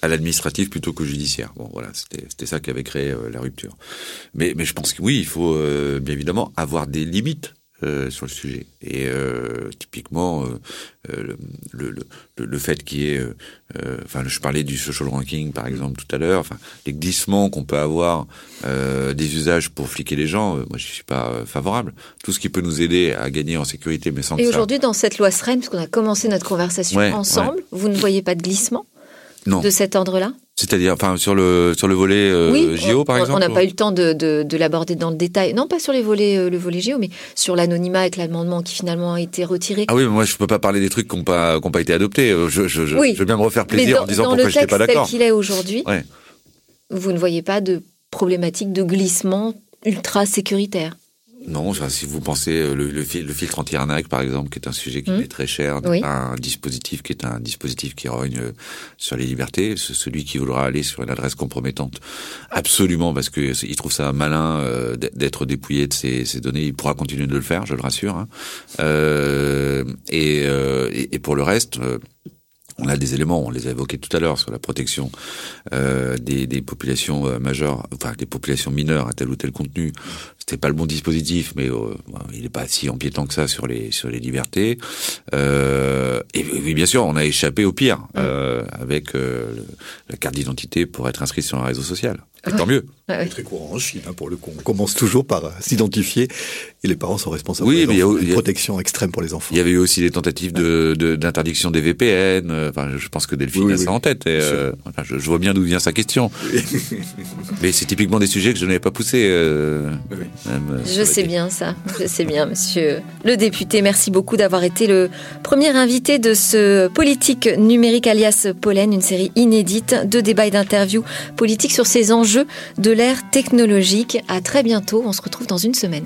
à l'administratif plutôt qu'au judiciaire. Bon, voilà, c'était ça qui avait créé euh, la rupture. Mais, mais je pense que oui, il faut euh, bien évidemment avoir des limites euh, sur le sujet. Et euh, typiquement, euh, le, le, le, fait qu'il y ait, enfin, je parlais du social ranking par exemple tout à l'heure, enfin, les glissements qu'on peut avoir des usages pour fliquer les gens, moi je suis pas favorable. Tout ce qui peut nous aider à gagner en sécurité, mais sans. Et aujourd'hui, dans cette loi SREN, puisqu'on a commencé notre conversation ensemble, vous ne voyez pas de glissement non. de cet ordre-là? C'est-à-dire, enfin, sur le sur le volet euh, Géo, par exemple. On n'a pas eu le temps de, de, de l'aborder dans le détail. Non, pas sur les volets euh, le volet Géo, mais sur l'anonymat avec l'amendement qui finalement a été retiré. Ah oui, mais moi je peux pas parler des trucs qui n'ont pas qui ont pas été adoptés. Euh, je je, je, je veux bien me refaire plaisir en disant pourquoi je n'étais pas d'accord. Dans le texte tel qu'il est aujourd'hui, ouais. vous ne voyez pas de problématique de glissement ultra sécuritaire. Non, si vous pensez euh, le, filtre anti-arnaque, par exemple, qui est un sujet qui mmh. est très cher, un dispositif qui est un dispositif qui rogne euh, sur les libertés, celui qui voudra aller sur une adresse compromettante, absolument, parce que il trouve ça malin euh, d'être dépouillé de ses, ses, données, il pourra continuer de le faire, je le rassure. Hein. Euh, et, et, pour le reste on a des éléments, on les a évoqués tout à l'heure sur la protection euh, des, des, populations euh, majeures, enfin des populations mineures à tel ou tel contenu. C'était pas le bon dispositif, mais euh, il n'est pas si empiétant que ça sur les sur les libertés. Euh, et oui, bien sûr, on a échappé au pire euh, avec la carte d'identité pour être inscrit sur un réseau social. Et tant mieux. C'est très courant en Chine, hein, pour le coup. On commence toujours par euh, s'identifier et les parents sont responsables. Oui, mais il y a une protection extrême pour les enfants. Il y avait eu aussi des tentatives de d'interdiction des VPN. euh, Enfin, je pense que Delphine Oui, a oui, ça en tête. Et, euh, enfin, je, je vois bien d'où vient sa question. (laughs) mais c'est typiquement des sujets que je n'avais pas poussés. euh, même, euh, Je sais bien ça, je sais bien, monsieur le député. Merci beaucoup d'avoir été le premier invité de ce Politique numérique alias Pollen, une série inédite de débats et d'interviews politiques sur ces de l'ère technologique. À très bientôt, on se retrouve dans une semaine.